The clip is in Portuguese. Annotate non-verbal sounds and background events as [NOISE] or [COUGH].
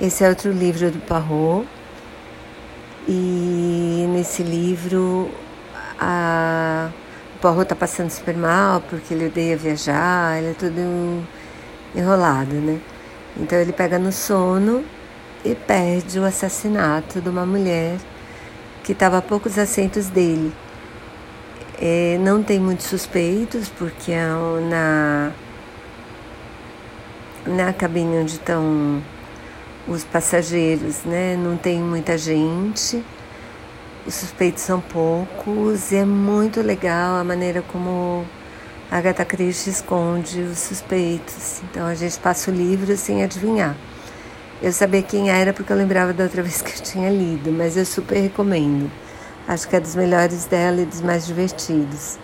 Esse é outro livro do Parrot. E nesse livro a... o Parrot está passando super mal porque ele odeia viajar, ele é todo enrolado, né? Então ele pega no sono e perde o assassinato de uma mulher que estava a poucos assentos dele. É, não tem muitos suspeitos, porque é na, na cabine onde estão os passageiros, né? Não tem muita gente, os suspeitos são poucos, e é muito legal a maneira como a Agatha Christie esconde os suspeitos. Então a gente passa o livro sem adivinhar. Eu sabia quem era porque eu lembrava da outra [LAUGHS] vez que eu tinha lido, mas eu super recomendo. Acho que é dos melhores dela e dos mais divertidos.